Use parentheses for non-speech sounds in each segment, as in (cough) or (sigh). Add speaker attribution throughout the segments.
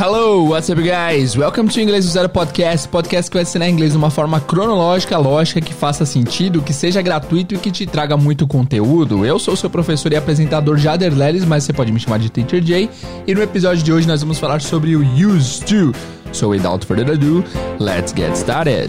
Speaker 1: Hello, what's up, guys? Welcome to Inglês do Zero Podcast, podcast que vai ensinar inglês de uma forma cronológica, lógica, que faça sentido, que seja gratuito e que te traga muito conteúdo. Eu sou seu professor e apresentador Jader Leles, mas você pode me chamar de Teacher Jay. E no episódio de hoje nós vamos falar sobre o used to. So without further ado, let's get started.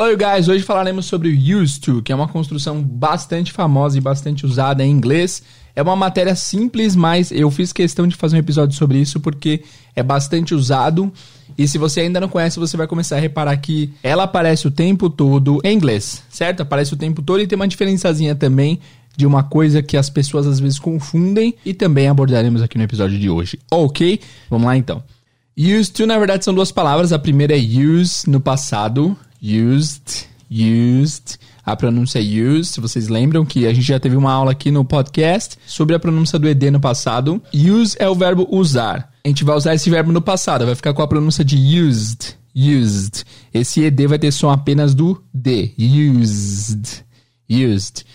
Speaker 1: Hello guys, hoje falaremos sobre used to, que é uma construção bastante famosa e bastante usada em inglês. É uma matéria simples, mas eu fiz questão de fazer um episódio sobre isso porque é bastante usado. E se você ainda não conhece, você vai começar a reparar que ela aparece o tempo todo em inglês, certo? Aparece o tempo todo e tem uma diferençazinha também de uma coisa que as pessoas às vezes confundem e também abordaremos aqui no episódio de hoje. Ok? Vamos lá então. Used to, na verdade, são duas palavras. A primeira é use no passado used, used. A pronúncia é used. Se vocês lembram que a gente já teve uma aula aqui no podcast sobre a pronúncia do ED no passado. Use é o verbo usar. A gente vai usar esse verbo no passado, vai ficar com a pronúncia de used, used. Esse ED vai ter som apenas do D, used, used.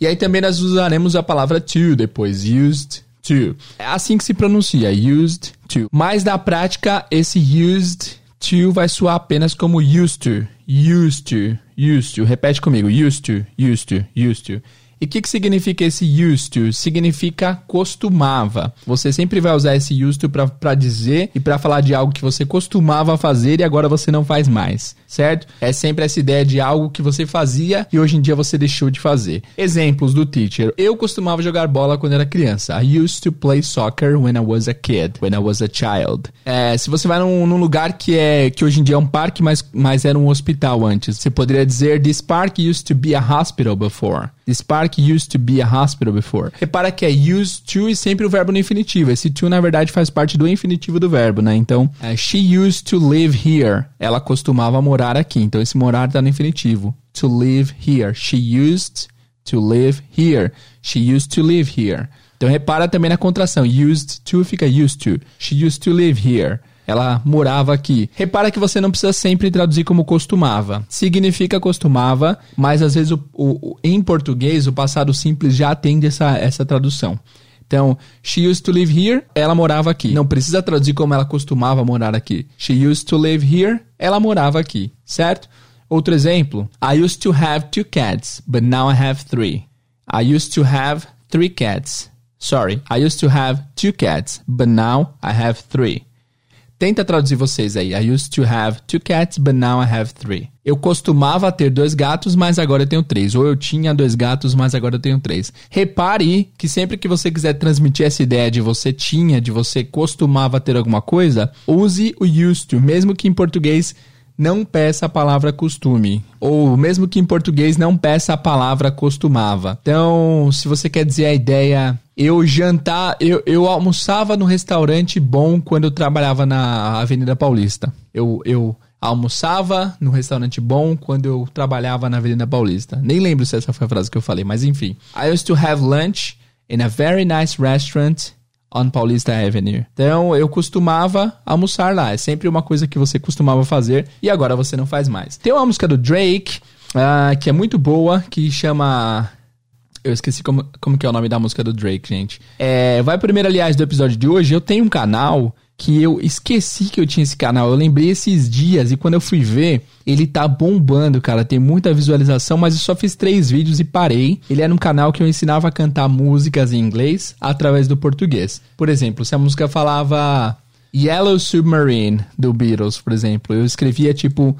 Speaker 1: E aí também nós usaremos a palavra to depois, used to. É assim que se pronuncia, used to. Mas na prática, esse used to vai soar apenas como used to, used to, used to. Repete comigo, used to, used to, used to. E o que, que significa esse used to? Significa costumava. Você sempre vai usar esse used to para dizer e para falar de algo que você costumava fazer e agora você não faz mais, certo? É sempre essa ideia de algo que você fazia e hoje em dia você deixou de fazer. Exemplos do teacher. Eu costumava jogar bola quando era criança. I used to play soccer when I was a kid, when I was a child. É, se você vai num, num, lugar que é que hoje em dia é um parque, mas, mas era um hospital antes, você poderia dizer This park used to be a hospital before. This park used to be a hospital before. Repara que é used to e sempre o verbo no infinitivo. Esse to, na verdade, faz parte do infinitivo do verbo, né? Então, uh, she used to live here. Ela costumava morar aqui. Então, esse morar tá no infinitivo. To live here. She used to live here. She used to live here. Então, repara também na contração. Used to fica used to. She used to live here. Ela morava aqui. Repara que você não precisa sempre traduzir como costumava. Significa costumava, mas às vezes o, o, em português o passado simples já atende essa, essa tradução. Então, she used to live here, ela morava aqui. Não precisa traduzir como ela costumava morar aqui. She used to live here, ela morava aqui, certo? Outro exemplo. I used to have two cats, but now I have three. I used to have three cats. Sorry, I used to have two cats, but now I have three. Tenta traduzir vocês aí. I used to have two cats, but now I have three. Eu costumava ter dois gatos, mas agora eu tenho três. Ou eu tinha dois gatos, mas agora eu tenho três. Repare que sempre que você quiser transmitir essa ideia de você tinha, de você costumava ter alguma coisa, use o used to, mesmo que em português não peça a palavra costume. Ou mesmo que em português não peça a palavra costumava. Então, se você quer dizer a ideia. Eu jantar, eu, eu almoçava no restaurante bom quando eu trabalhava na Avenida Paulista. Eu, eu almoçava no restaurante bom quando eu trabalhava na Avenida Paulista. Nem lembro se essa foi a frase que eu falei, mas enfim. I used to have lunch in a very nice restaurant on Paulista Avenue. Então eu costumava almoçar lá. É sempre uma coisa que você costumava fazer e agora você não faz mais. Tem uma música do Drake uh, que é muito boa que chama eu esqueci como, como que é o nome da música do Drake, gente. É, vai primeiro, aliás, do episódio de hoje. Eu tenho um canal que eu esqueci que eu tinha esse canal. Eu lembrei esses dias e quando eu fui ver, ele tá bombando, cara. Tem muita visualização, mas eu só fiz três vídeos e parei. Ele era um canal que eu ensinava a cantar músicas em inglês através do português. Por exemplo, se a música falava Yellow Submarine do Beatles, por exemplo, eu escrevia tipo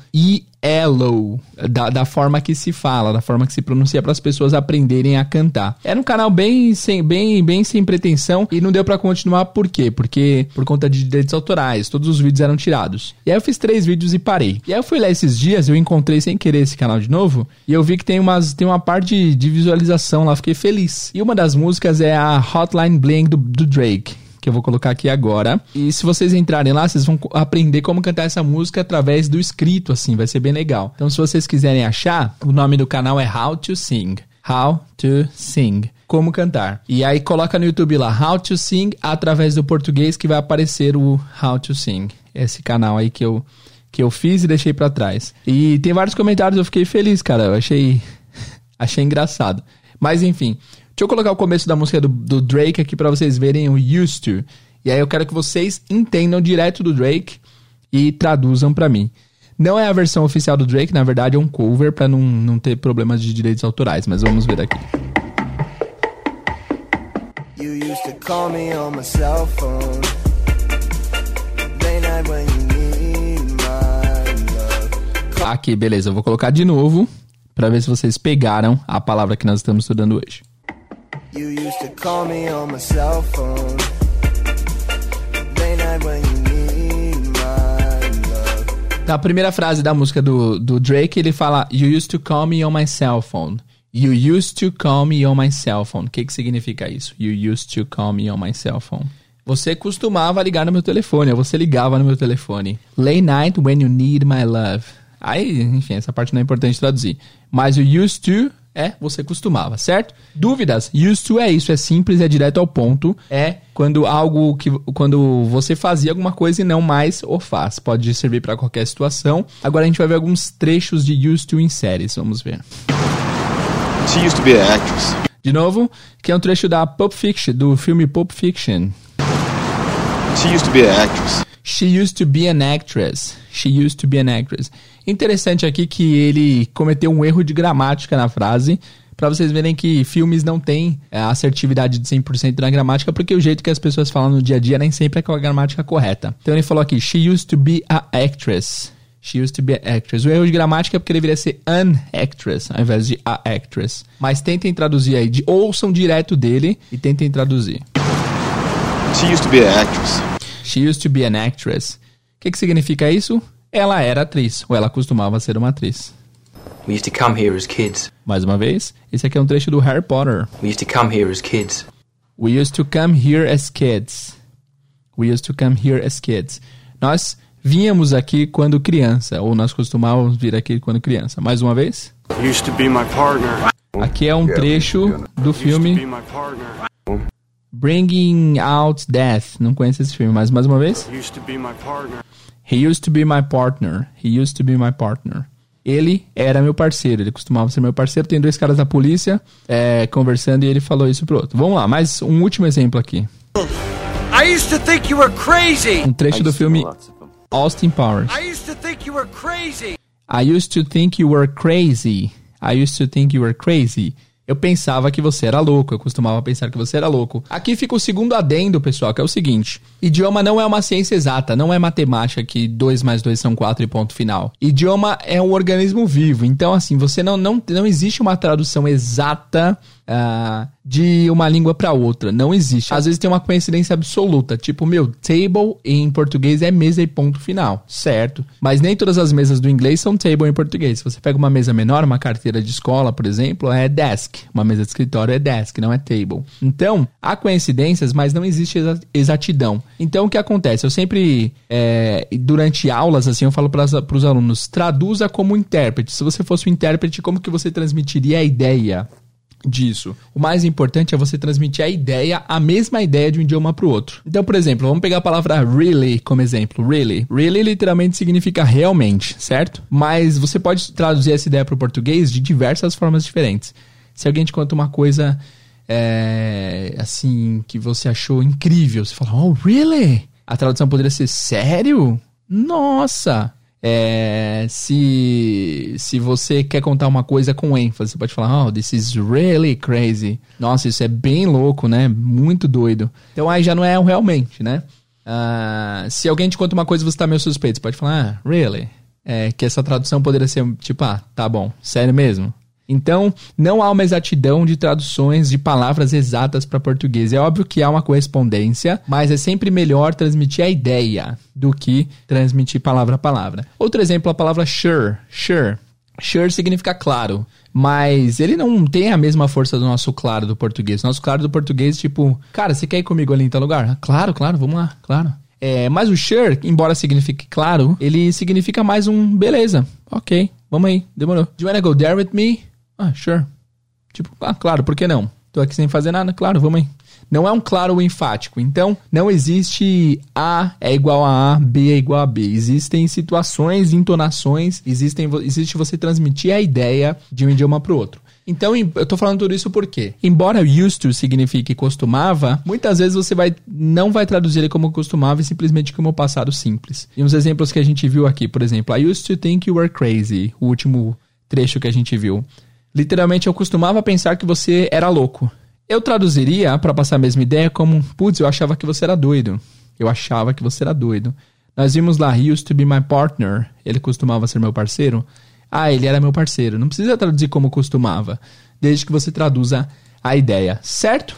Speaker 1: Yellow, da, da forma que se fala, da forma que se pronuncia para as pessoas aprenderem a cantar. Era um canal bem sem, bem, bem sem pretensão e não deu para continuar por quê? Porque por conta de direitos autorais, todos os vídeos eram tirados. E aí eu fiz três vídeos e parei. E aí eu fui lá esses dias, eu encontrei sem querer esse canal de novo e eu vi que tem, umas, tem uma parte de, de visualização lá, fiquei feliz. E uma das músicas é a Hotline Bling do, do Drake que eu vou colocar aqui agora. E se vocês entrarem lá, vocês vão aprender como cantar essa música através do escrito, assim, vai ser bem legal. Então, se vocês quiserem achar, o nome do canal é How to Sing. How to Sing. Como cantar. E aí coloca no YouTube lá How to Sing através do português que vai aparecer o How to Sing. Esse canal aí que eu que eu fiz e deixei para trás. E tem vários comentários, eu fiquei feliz, cara. Eu achei (laughs) achei engraçado. Mas enfim, deixa eu colocar o começo da música do, do Drake aqui para vocês verem o Used to. E aí eu quero que vocês entendam direto do Drake e traduzam para mim. Não é a versão oficial do Drake, na verdade é um cover para não, não ter problemas de direitos autorais, mas vamos ver aqui. You used to call me on my cell phone. Aqui, beleza, eu vou colocar de novo para ver se vocês pegaram a palavra que nós estamos estudando hoje. You used to call me on my cell phone. when you na primeira frase da música do, do Drake, ele fala You used to call me on my cell phone. You used to call me on my cell phone. O que, que significa isso? You used to call me on my cell phone. Você costumava ligar no meu telefone, ou você ligava no meu telefone. Late night when you need my love. Aí, enfim, essa parte não é importante traduzir. Mas o used to é você costumava, certo? Dúvidas? Used to é isso, é simples, é direto ao ponto. É quando algo que quando você fazia alguma coisa e não mais o faz. Pode servir para qualquer situação. Agora a gente vai ver alguns trechos de used to em séries, vamos ver. She used to be an actress. De novo, que é um trecho da Pulp Fiction, do filme Pulp Fiction. She used to be an actress. She used to be an actress. She used to be an actress. Interessante aqui que ele cometeu um erro de gramática na frase, para vocês verem que filmes não têm é, assertividade de 100% na gramática, porque o jeito que as pessoas falam no dia a dia nem sempre é com a gramática correta. Então ele falou aqui, she used to be a actress. She used to be an actress. O erro de gramática é porque deveria ser an actress, ao invés de a actress. Mas tentem traduzir aí, de, ouçam direto dele e tentem traduzir. She used to be an actress. She used to be an actress. O que, que significa isso? Ela era atriz, ou ela costumava ser uma atriz. We used to come here as kids. Mais uma vez, esse aqui é um trecho do Harry Potter. We used to come here as kids. We used to come here as kids. We used to come here as kids. Nós vínhamos aqui quando criança, ou nós costumávamos vir aqui quando criança. Mais uma vez. Used to be my partner. Aqui é um trecho do filme Bringing Out Death. Não conheço esse filme, mas mais uma vez. Used to be my partner. He used to be my partner. He used to be my partner. Ele era meu parceiro, ele costumava ser meu parceiro. Tem dois caras da polícia é, conversando e ele falou isso pro outro. Vamos lá, mais um último exemplo aqui. I used to think you were crazy. Um trecho do filme Austin Powers. I used to think you were crazy. I used to think you were crazy. I used to think you were crazy. Eu pensava que você era louco, eu costumava pensar que você era louco. Aqui fica o segundo adendo, pessoal, que é o seguinte: idioma não é uma ciência exata, não é matemática que 2 mais 2 são 4 e ponto final. Idioma é um organismo vivo, então assim, você não, não, não existe uma tradução exata uh, de uma língua para outra. Não existe. Às vezes tem uma coincidência absoluta. Tipo, meu, table em português é mesa e ponto final. Certo. Mas nem todas as mesas do inglês são table em português. Se você pega uma mesa menor, uma carteira de escola, por exemplo, é desk. Uma mesa de escritório é desk, não é table. Então, há coincidências, mas não existe exatidão. Então, o que acontece? Eu sempre, é, durante aulas, assim, eu falo para os alunos, traduza como intérprete. Se você fosse um intérprete, como que você transmitiria a ideia? Disso. O mais importante é você transmitir a ideia, a mesma ideia de um idioma para o outro. Então, por exemplo, vamos pegar a palavra really como exemplo. Really. Really literalmente significa realmente, certo? Mas você pode traduzir essa ideia para o português de diversas formas diferentes. Se alguém te conta uma coisa é, assim que você achou incrível, você fala, oh, really? A tradução poderia ser sério? Nossa! É, se, se você quer contar uma coisa com ênfase, você pode falar, oh, this is really crazy. Nossa, isso é bem louco, né? Muito doido. Então aí já não é realmente, né? Uh, se alguém te conta uma coisa e você tá meio suspeito, você pode falar, ah, really? É, que essa tradução poderia ser tipo, ah, tá bom, sério mesmo? Então, não há uma exatidão de traduções de palavras exatas para português. É óbvio que há uma correspondência, mas é sempre melhor transmitir a ideia do que transmitir palavra a palavra. Outro exemplo, a palavra sure. Sure. Sure significa claro, mas ele não tem a mesma força do nosso claro do português. Nosso claro do português, tipo, cara, você quer ir comigo ali em tal lugar? Claro, claro, vamos lá, claro. É, mas o sure, embora signifique claro, ele significa mais um beleza. Ok, vamos aí, demorou. Do you wanna go there with me? Ah, sure. Tipo, ah, claro, por que não? Tô aqui sem fazer nada, claro, vamos aí. Não é um claro enfático. Então, não existe A é igual a A, B é igual a B. Existem situações, entonações, existem, existe você transmitir a ideia de um idioma para o outro. Então, eu tô falando tudo isso porque, embora used to signifique costumava, muitas vezes você vai, não vai traduzir ele como costumava e simplesmente como passado simples. E uns exemplos que a gente viu aqui, por exemplo, I used to think you were crazy, o último trecho que a gente viu. Literalmente, eu costumava pensar que você era louco. Eu traduziria, para passar a mesma ideia, como, putz, eu achava que você era doido. Eu achava que você era doido. Nós vimos lá, he used to be my partner. Ele costumava ser meu parceiro. Ah, ele era meu parceiro. Não precisa traduzir como costumava, desde que você traduza a ideia, certo?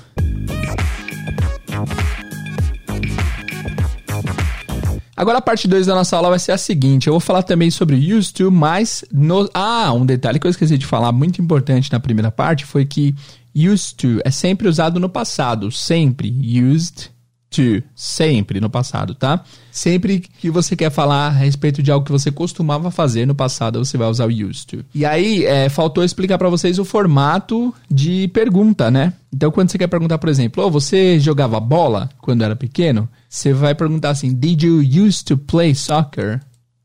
Speaker 1: Agora a parte 2 da nossa aula vai ser a seguinte: eu vou falar também sobre used to, mas no... ah, um detalhe que eu esqueci de falar muito importante na primeira parte foi que used to é sempre usado no passado, sempre used to, sempre no passado, tá? Sempre que você quer falar a respeito de algo que você costumava fazer no passado, você vai usar o used to. E aí, é, faltou explicar para vocês o formato de pergunta, né? Então, quando você quer perguntar, por exemplo, oh, você jogava bola quando era pequeno? Você vai perguntar assim, did you used to play soccer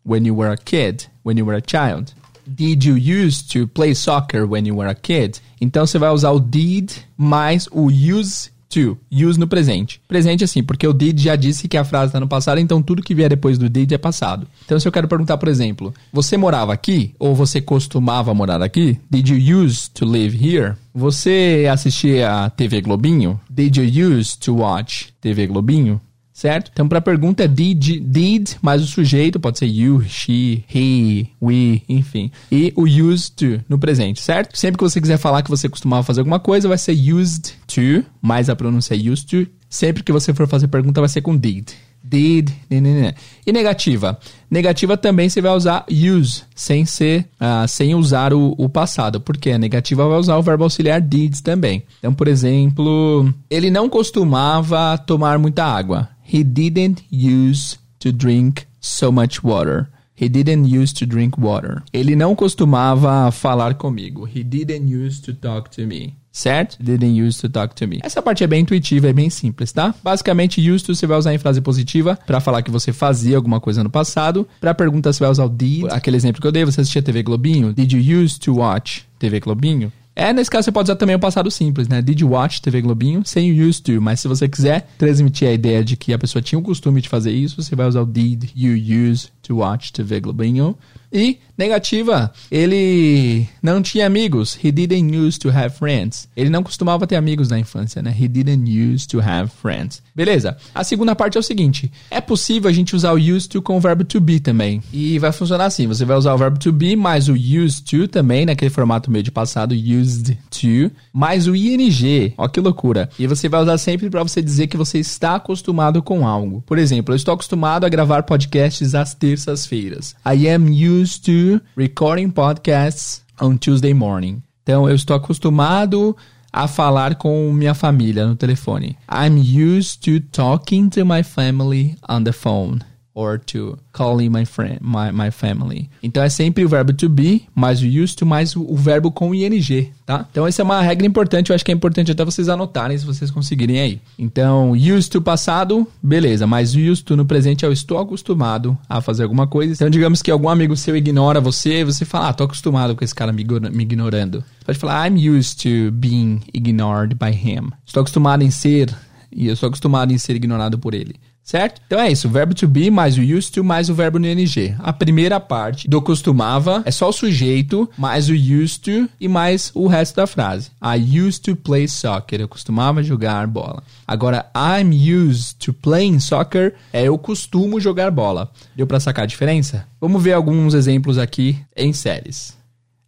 Speaker 1: when you were a kid, when you were a child? Did you used to play soccer when you were a kid? Então, você vai usar o did mais o use to, use no presente. Presente assim, porque o did já disse que a frase está no passado, então tudo que vier depois do did é passado. Então se eu quero perguntar, por exemplo, você morava aqui ou você costumava morar aqui? Did you use to live here? Você assistia a TV Globinho? Did you use to watch TV Globinho? Certo? Então, para a pergunta é did, did, mais o sujeito, pode ser you, she, he, we, enfim. E o used to no presente, certo? Sempre que você quiser falar que você costumava fazer alguma coisa, vai ser used to, mais a pronúncia é used to. Sempre que você for fazer pergunta, vai ser com did. Did, né, né, né. E negativa? Negativa também você vai usar use, sem ser, uh, sem usar o, o passado. Porque a negativa vai usar o verbo auxiliar did também. Então, por exemplo, ele não costumava tomar muita água. He didn't use to drink so much water. He didn't use to drink water. Ele não costumava falar comigo. He didn't use to talk to me. Certo? Didn't use to talk to me. Essa parte é bem intuitiva, é bem simples, tá? Basicamente, used to você vai usar em frase positiva para falar que você fazia alguma coisa no passado. Para pergunta, você vai usar o did. Aquele exemplo que eu dei, você assistia TV Globinho. Did you use to watch TV Globinho? É, nesse caso você pode usar também o passado simples, né? Did you watch TV Globinho sem o used to, mas se você quiser transmitir a ideia de que a pessoa tinha o costume de fazer isso, você vai usar o did you use to watch TV Globinho. E negativa, ele não tinha amigos. He didn't use to have friends. Ele não costumava ter amigos na infância, né? He didn't use to have friends. Beleza. A segunda parte é o seguinte: é possível a gente usar o used to com o verbo to be também. E vai funcionar assim: você vai usar o verbo to be mais o used to também, naquele formato meio de passado, used to, mais o ing. Ó que loucura. E você vai usar sempre para você dizer que você está acostumado com algo. Por exemplo, eu estou acostumado a gravar podcasts às terças-feiras. I am used used recording podcasts on Tuesday morning. Então, eu estou acostumado a falar com minha família no telefone. I'm used to talking to my family on the phone or to calling my friend, my, my family. Então é sempre o verbo to be, mais o used to, mais o, verbo com ing, tá? Então essa é uma regra importante, eu acho que é importante até vocês anotarem se vocês conseguirem aí. Então, used to passado, beleza, mas used to no presente eu estou acostumado a fazer alguma coisa. Então digamos que algum amigo seu ignora você, você fala, ah, tô acostumado com esse cara me, ignorando. Você pode falar, I'm used to being ignored by him. Estou acostumado em ser, e eu estou acostumado em ser ignorado por ele. Certo? Então é isso, o verbo to be mais o used to mais o verbo no ing. A primeira parte do costumava é só o sujeito mais o used to e mais o resto da frase. I used to play soccer. Eu costumava jogar bola. Agora, I'm used to playing soccer é eu costumo jogar bola. Deu para sacar a diferença? Vamos ver alguns exemplos aqui em séries.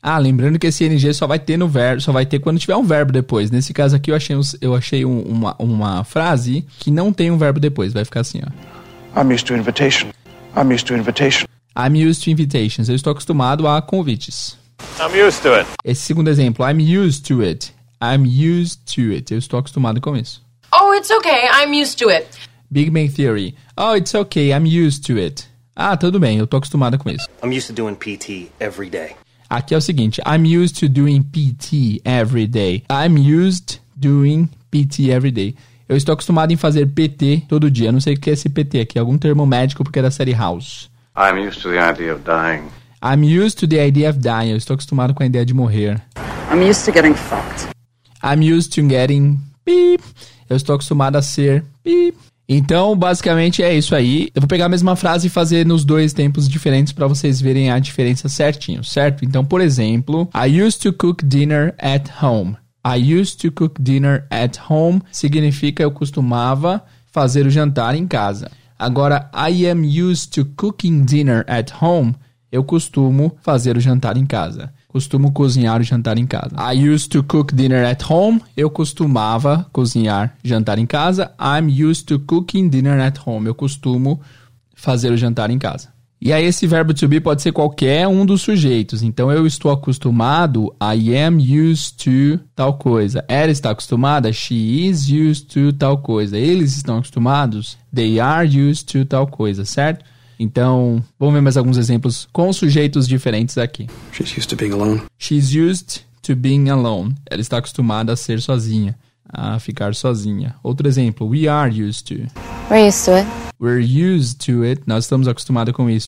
Speaker 1: Ah, lembrando que esse ing só vai ter no verbo, só vai ter quando tiver um verbo depois. Nesse caso aqui eu achei, eu achei um, uma, uma frase que não tem um verbo depois. Vai ficar assim, ó. I'm used to invitation. I'm used to invitation. I'm used to invitations. Eu estou acostumado a convites. I'm used to it. Esse segundo exemplo, I'm used to it. I'm used to it. Eu estou acostumado com isso. Oh, it's okay. I'm used to it. Big Bang Theory. Oh, it's okay. I'm used to it. Ah, tudo bem. Eu estou acostumado com isso. I'm used to doing PT every day. Aqui é o seguinte: I'm used to doing PT every day. I'm used doing PT every day. Eu estou acostumado em fazer PT todo dia. Eu não sei o que é esse PT aqui, algum termo médico porque é da série House.
Speaker 2: I'm used to the idea of dying.
Speaker 1: I'm used to the idea of dying. Eu estou acostumado com a ideia de morrer.
Speaker 3: I'm used to getting fucked.
Speaker 1: I'm used to getting beep. Eu estou acostumado a ser beep. Então, basicamente é isso aí. Eu vou pegar a mesma frase e fazer nos dois tempos diferentes para vocês verem a diferença certinho, certo? Então, por exemplo, I used to cook dinner at home. I used to cook dinner at home significa eu costumava fazer o jantar em casa. Agora, I am used to cooking dinner at home, eu costumo fazer o jantar em casa. Costumo cozinhar o jantar em casa. I used to cook dinner at home. Eu costumava cozinhar jantar em casa. I'm used to cooking dinner at home. Eu costumo fazer o jantar em casa. E aí esse verbo to be pode ser qualquer um dos sujeitos. Então eu estou acostumado, I am used to tal coisa. Ela está acostumada, she is used to tal coisa. Eles estão acostumados, they are used to tal coisa, certo? Então, vamos ver mais alguns exemplos com sujeitos diferentes aqui.
Speaker 4: She's used to being alone.
Speaker 1: She's used to being alone. Ela está acostumada a ser sozinha, a ficar sozinha. Outro exemplo, we are used to.
Speaker 5: We're used to it.
Speaker 1: We're used to it. Nós estamos acostumados com isso.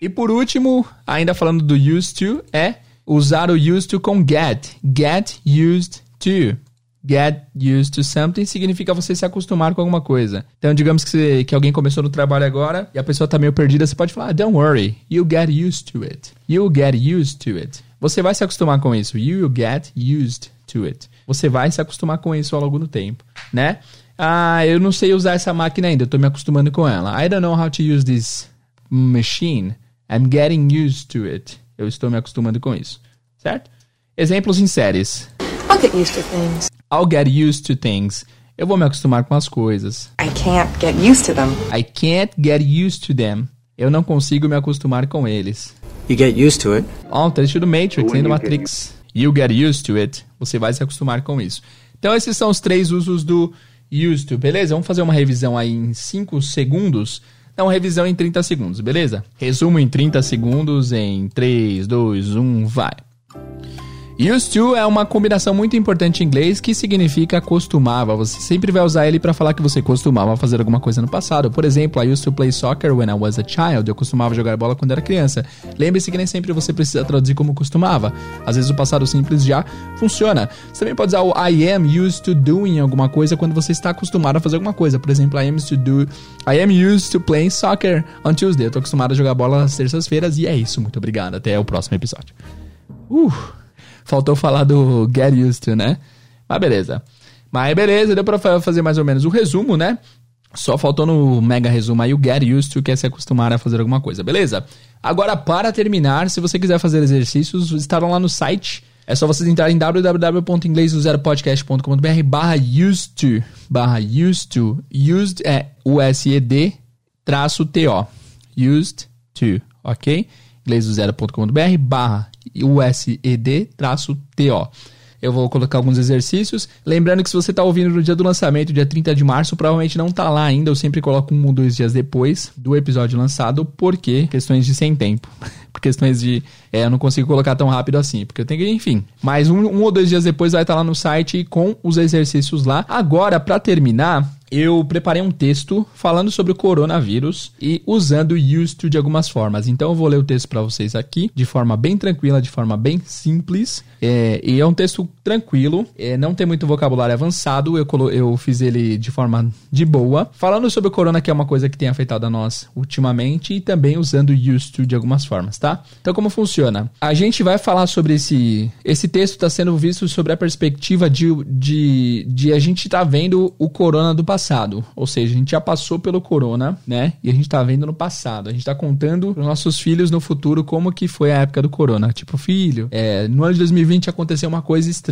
Speaker 1: E por último, ainda falando do used to, é usar o used to com get. Get used to. Get used to something significa você se acostumar com alguma coisa. Então, digamos que, que alguém começou no trabalho agora e a pessoa tá meio perdida, você pode falar, ah, don't worry, you get used to it. You get used to it. Você vai se acostumar com isso. You get used to it. Você vai se acostumar com isso ao longo do tempo, né? Ah, eu não sei usar essa máquina ainda, eu tô me acostumando com ela. I don't know how to use this machine. I'm getting used to it. Eu estou me acostumando com isso, certo? Exemplos em séries.
Speaker 5: I'll get used to things.
Speaker 1: I'll get used to things. Eu vou me acostumar com as coisas.
Speaker 3: I can't get used to them.
Speaker 1: I can't get used to them. Eu não consigo me acostumar com eles.
Speaker 4: You get used to it.
Speaker 1: Ó, um trecho do Matrix, nem do Matrix. You get used to it. Você vai se acostumar com isso. Então, esses são os três usos do used to, beleza? Vamos fazer uma revisão aí em 5 segundos. Uma revisão em 30 segundos, beleza? Resumo em 30 segundos em 3, 2, 1, vai. Used to é uma combinação muito importante em inglês que significa costumava. Você sempre vai usar ele para falar que você costumava fazer alguma coisa no passado. Por exemplo, I used to play soccer when I was a child. Eu costumava jogar bola quando era criança. Lembre-se que nem sempre você precisa traduzir como costumava. Às vezes o passado simples já funciona. Você também pode usar o I am used to doing alguma coisa quando você está acostumado a fazer alguma coisa. Por exemplo, I am used to do I am used to playing soccer on Tuesday. Eu tô acostumado a jogar bola às terças-feiras e é isso. Muito obrigado. Até o próximo episódio. Uh! Faltou falar do get used to, né? Mas beleza. Mas beleza, deu pra fazer mais ou menos o resumo, né? Só faltou no mega resumo aí o get used to, que é se acostumar a fazer alguma coisa, beleza? Agora, para terminar, se você quiser fazer exercícios, estarão lá no site. É só vocês entrarem em www.inglesdozeropodcast.com.br barra used to, barra used to, used é U-S-E-D traço T-O, used to, ok? inglesdozero.com.br barra USED-TO. Eu vou colocar alguns exercícios. Lembrando que se você está ouvindo no dia do lançamento, dia 30 de março, provavelmente não está lá ainda. Eu sempre coloco um ou dois dias depois do episódio lançado, porque questões de sem tempo. (laughs) Por questões de. É, eu não consigo colocar tão rápido assim, porque eu tenho que, enfim. Mas um, um ou dois dias depois vai estar tá lá no site com os exercícios lá. Agora, para terminar, eu preparei um texto falando sobre o coronavírus e usando o used to de algumas formas. Então eu vou ler o texto para vocês aqui de forma bem tranquila, de forma bem simples. É, e é um texto tranquilo, é, não tem muito vocabulário avançado. Eu, eu fiz ele de forma de boa, falando sobre o corona, que é uma coisa que tem afetado a nós ultimamente, e também usando o used to de algumas formas, tá? Então como funciona? A gente vai falar sobre esse. Esse texto está sendo visto sobre a perspectiva de, de, de a gente tá vendo o corona do passado passado. Ou seja, a gente já passou pelo corona, né? E a gente tá vendo no passado. A gente tá contando pros nossos filhos no futuro como que foi a época do corona. Tipo, filho, é, no ano de 2020 aconteceu uma coisa estranha.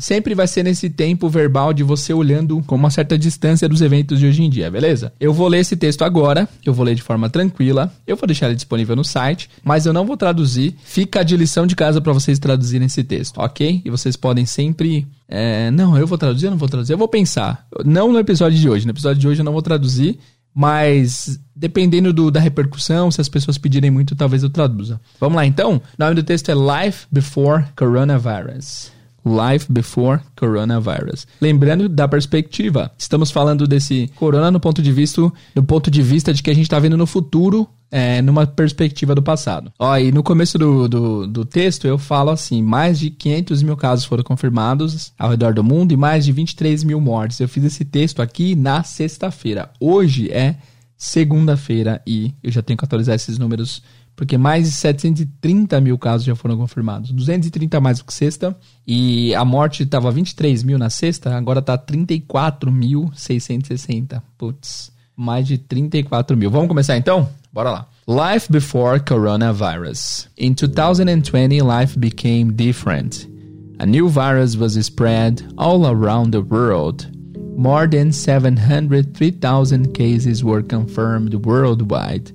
Speaker 1: Sempre vai ser nesse tempo verbal de você olhando com uma certa distância dos eventos de hoje em dia, beleza? Eu vou ler esse texto agora, eu vou ler de forma tranquila. Eu vou deixar ele disponível no site, mas eu não vou traduzir. Fica de lição de casa para vocês traduzirem esse texto, ok? E vocês podem sempre é, não, eu vou traduzir, eu não vou traduzir. Eu vou pensar. Não no episódio de hoje. No episódio de hoje eu não vou traduzir. Mas dependendo do, da repercussão, se as pessoas pedirem muito, talvez eu traduza. Vamos lá então? O nome do texto é Life Before Coronavirus. Life Before Coronavirus. Lembrando da perspectiva, estamos falando desse corona no ponto de vista, do ponto de vista de que a gente está vendo no futuro é, numa perspectiva do passado. Ó, e no começo do, do, do, texto eu falo assim: mais de 500 mil casos foram confirmados ao redor do mundo e mais de 23 mil mortes. Eu fiz esse texto aqui na sexta-feira. Hoje é segunda-feira e eu já tenho que atualizar esses números porque mais de 730 mil casos já foram confirmados. 230 mais do que sexta. E a morte estava 23 mil na sexta, agora está 34.660. Putz, mais de 34 mil. Vamos começar então? Bora lá. Life before coronavirus. In 2020, life became different. A new virus was spread all around the world. More than 703,000 cases were confirmed worldwide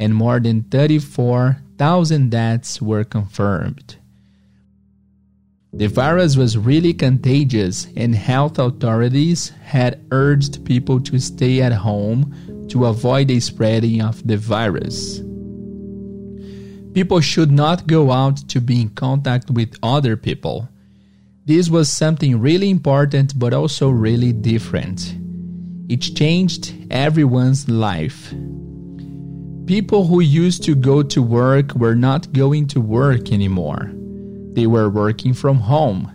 Speaker 1: and more than 34,000 deaths were confirmed. The virus was really contagious, and health authorities had urged people to stay at home to avoid the spreading of the virus. People should not go out to be in contact with other people. This was something really important but also really different. It changed everyone's life. People who used to go to work were not going to work anymore. They were working from home.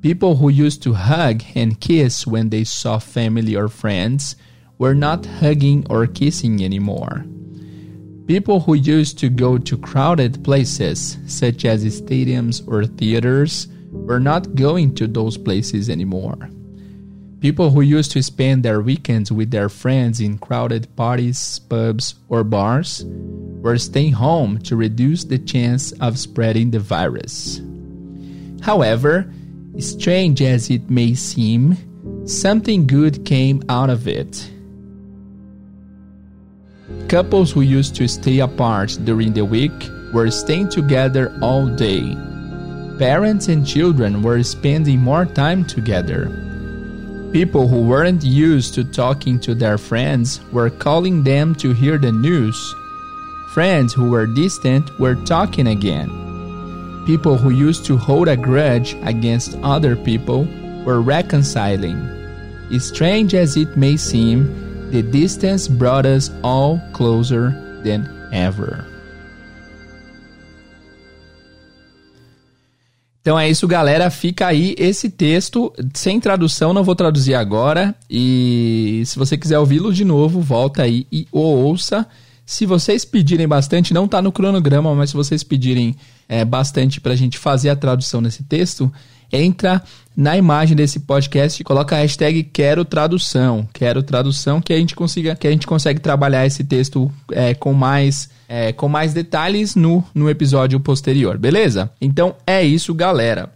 Speaker 1: People who used to hug and kiss when they saw family or friends were not hugging or kissing anymore. People who used to go to crowded places, such as stadiums or theaters, were not going to those places anymore. People who used to spend their weekends with their friends in crowded parties, pubs, or bars were staying home to reduce the chance of spreading the virus. However, strange as it may seem, something good came out of it. Couples who used to stay apart during the week were staying together all day. Parents and children were spending more time together. People who weren't used to talking to their friends were calling them to hear the news. Friends who were distant were talking again. People who used to hold a grudge against other people were reconciling. Strange as it may seem, the distance brought us all closer than ever. Então é isso, galera. Fica aí esse texto sem tradução, não vou traduzir agora. E se você quiser ouvi-lo de novo, volta aí e ouça. Se vocês pedirem bastante, não está no cronograma, mas se vocês pedirem é, bastante para a gente fazer a tradução nesse texto, entra na imagem desse podcast e coloca a hashtag quero tradução, quero tradução, que a gente consiga, que a gente consegue trabalhar esse texto é, com mais é, com mais detalhes no, no episódio posterior, beleza? Então é isso, galera.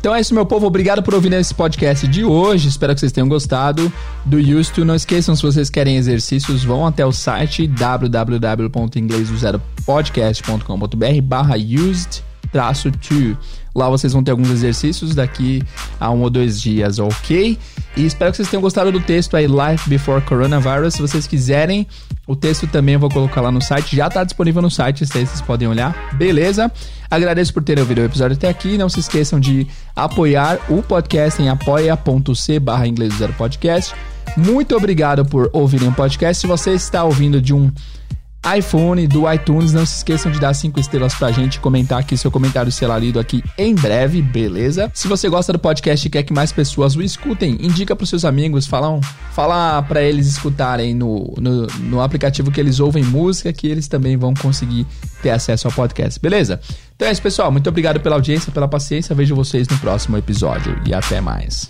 Speaker 1: Então é isso, meu povo. Obrigado por ouvir esse podcast de hoje. Espero que vocês tenham gostado do Used to. Não esqueçam, se vocês querem exercícios, vão até o site www.inglesozero.podcast.com.br barra used traço to. Lá vocês vão ter alguns exercícios daqui a um ou dois dias, ok? E espero que vocês tenham gostado do texto aí, Life Before Coronavirus. Se vocês quiserem, o texto também eu vou colocar lá no site. Já está disponível no site, aí vocês podem olhar. Beleza? Agradeço por terem ouvido o episódio até aqui. Não se esqueçam de apoiar o podcast em apoia.c barra inglês zero podcast. Muito obrigado por ouvirem o podcast. Se você está ouvindo de um iPhone, do iTunes. Não se esqueçam de dar cinco estrelas pra gente, comentar aqui seu comentário será lido aqui em breve, beleza? Se você gosta do podcast e quer que mais pessoas o escutem, indica pros seus amigos, fala, um, fala pra eles escutarem no, no, no aplicativo que eles ouvem música, que eles também vão conseguir ter acesso ao podcast, beleza? Então é isso, pessoal. Muito obrigado pela audiência, pela paciência. Vejo vocês no próximo episódio e até mais.